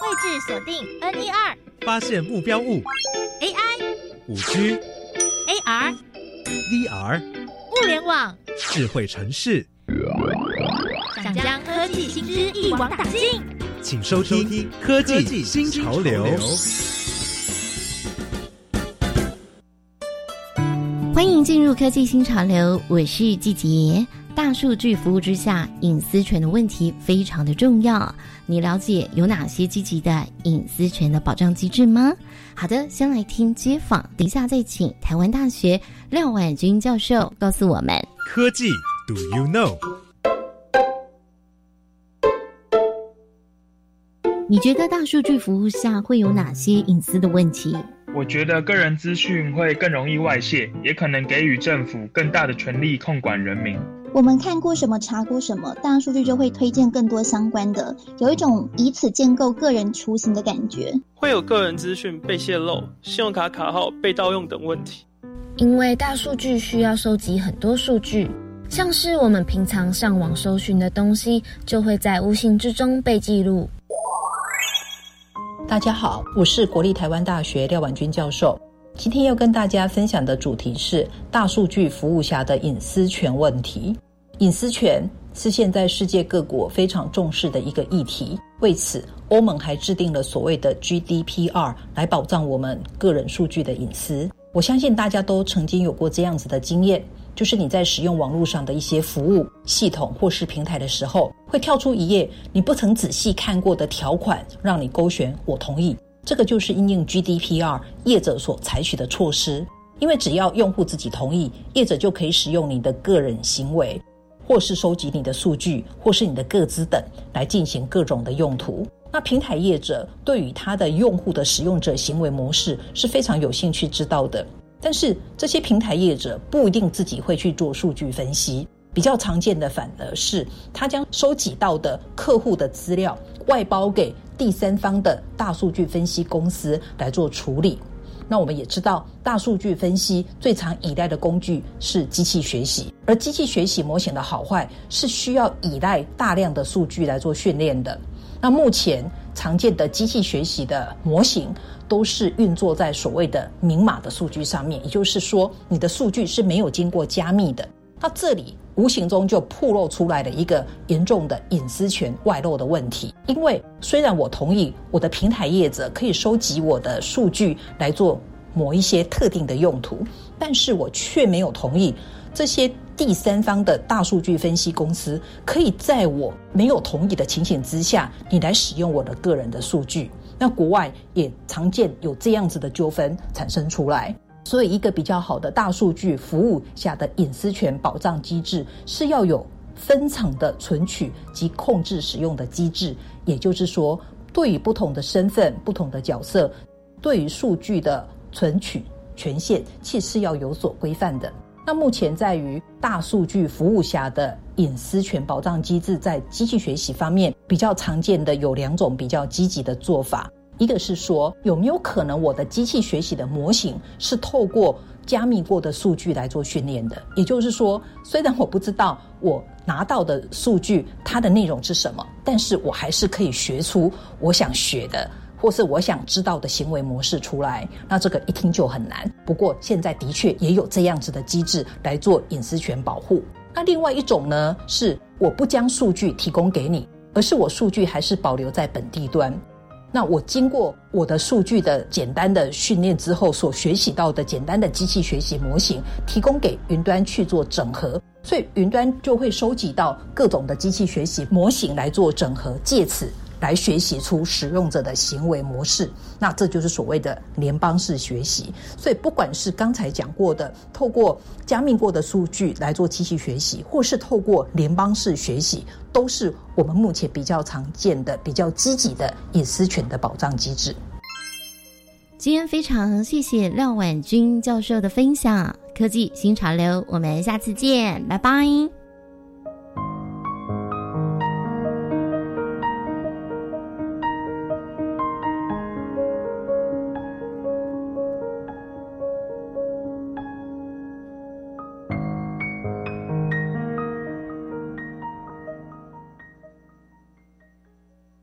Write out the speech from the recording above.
位置锁定 N 一二，发现目标物。AI、五 G、AR、VR、物联网，智慧城市，想将科技新知一网打尽。请收听《科技新潮流》。欢迎进入科技新潮流，我是季杰。大数据服务之下，隐私权的问题非常的重要。你了解有哪些积极的隐私权的保障机制吗？好的，先来听街访，等一下再请台湾大学廖婉君教授告诉我们。科技，Do you know？你觉得大数据服务下会有哪些隐私的问题？我觉得个人资讯会更容易外泄，也可能给予政府更大的权力控管人民。我们看过什么，查过什么，大数据就会推荐更多相关的，有一种以此建构个人雏形的感觉。会有个人资讯被泄露、信用卡卡号被盗用等问题。因为大数据需要收集很多数据，像是我们平常上网搜寻的东西，就会在无形之中被记录。大家好，我是国立台湾大学廖婉君教授。今天要跟大家分享的主题是大数据服务下的隐私权问题。隐私权是现在世界各国非常重视的一个议题。为此，欧盟还制定了所谓的 GDPR 来保障我们个人数据的隐私。我相信大家都曾经有过这样子的经验，就是你在使用网络上的一些服务系统或是平台的时候，会跳出一页你不曾仔细看过的条款，让你勾选“我同意”。这个就是应用 GDPR 业者所采取的措施，因为只要用户自己同意，业者就可以使用你的个人行为，或是收集你的数据，或是你的个资等来进行各种的用途。那平台业者对于他的用户的使用者行为模式是非常有兴趣知道的，但是这些平台业者不一定自己会去做数据分析。比较常见的反而是，他将收集到的客户的资料外包给第三方的大数据分析公司来做处理。那我们也知道，大数据分析最常依赖的工具是机器学习，而机器学习模型的好坏是需要依赖大量的数据来做训练的。那目前常见的机器学习的模型都是运作在所谓的明码的数据上面，也就是说，你的数据是没有经过加密的。那这里无形中就暴露出来了一个严重的隐私权外露的问题，因为虽然我同意我的平台业者可以收集我的数据来做某一些特定的用途，但是我却没有同意这些第三方的大数据分析公司可以在我没有同意的情形之下，你来使用我的个人的数据。那国外也常见有这样子的纠纷产生出来。所以，一个比较好的大数据服务下的隐私权保障机制是要有分层的存取及控制使用的机制。也就是说，对于不同的身份、不同的角色，对于数据的存取权限，其实是要有所规范的。那目前在于大数据服务下的隐私权保障机制，在机器学习方面比较常见的有两种比较积极的做法。一个是说，有没有可能我的机器学习的模型是透过加密过的数据来做训练的？也就是说，虽然我不知道我拿到的数据它的内容是什么，但是我还是可以学出我想学的，或是我想知道的行为模式出来。那这个一听就很难。不过现在的确也有这样子的机制来做隐私权保护。那另外一种呢，是我不将数据提供给你，而是我数据还是保留在本地端。那我经过我的数据的简单的训练之后，所学习到的简单的机器学习模型，提供给云端去做整合，所以云端就会收集到各种的机器学习模型来做整合，借此。来学习出使用者的行为模式，那这就是所谓的联邦式学习。所以，不管是刚才讲过的，透过加密过的数据来做机器学习，或是透过联邦式学习，都是我们目前比较常见的、比较积极的隐私权的保障机制。今天非常谢谢廖婉君教授的分享，科技新潮流，我们下次见，拜拜。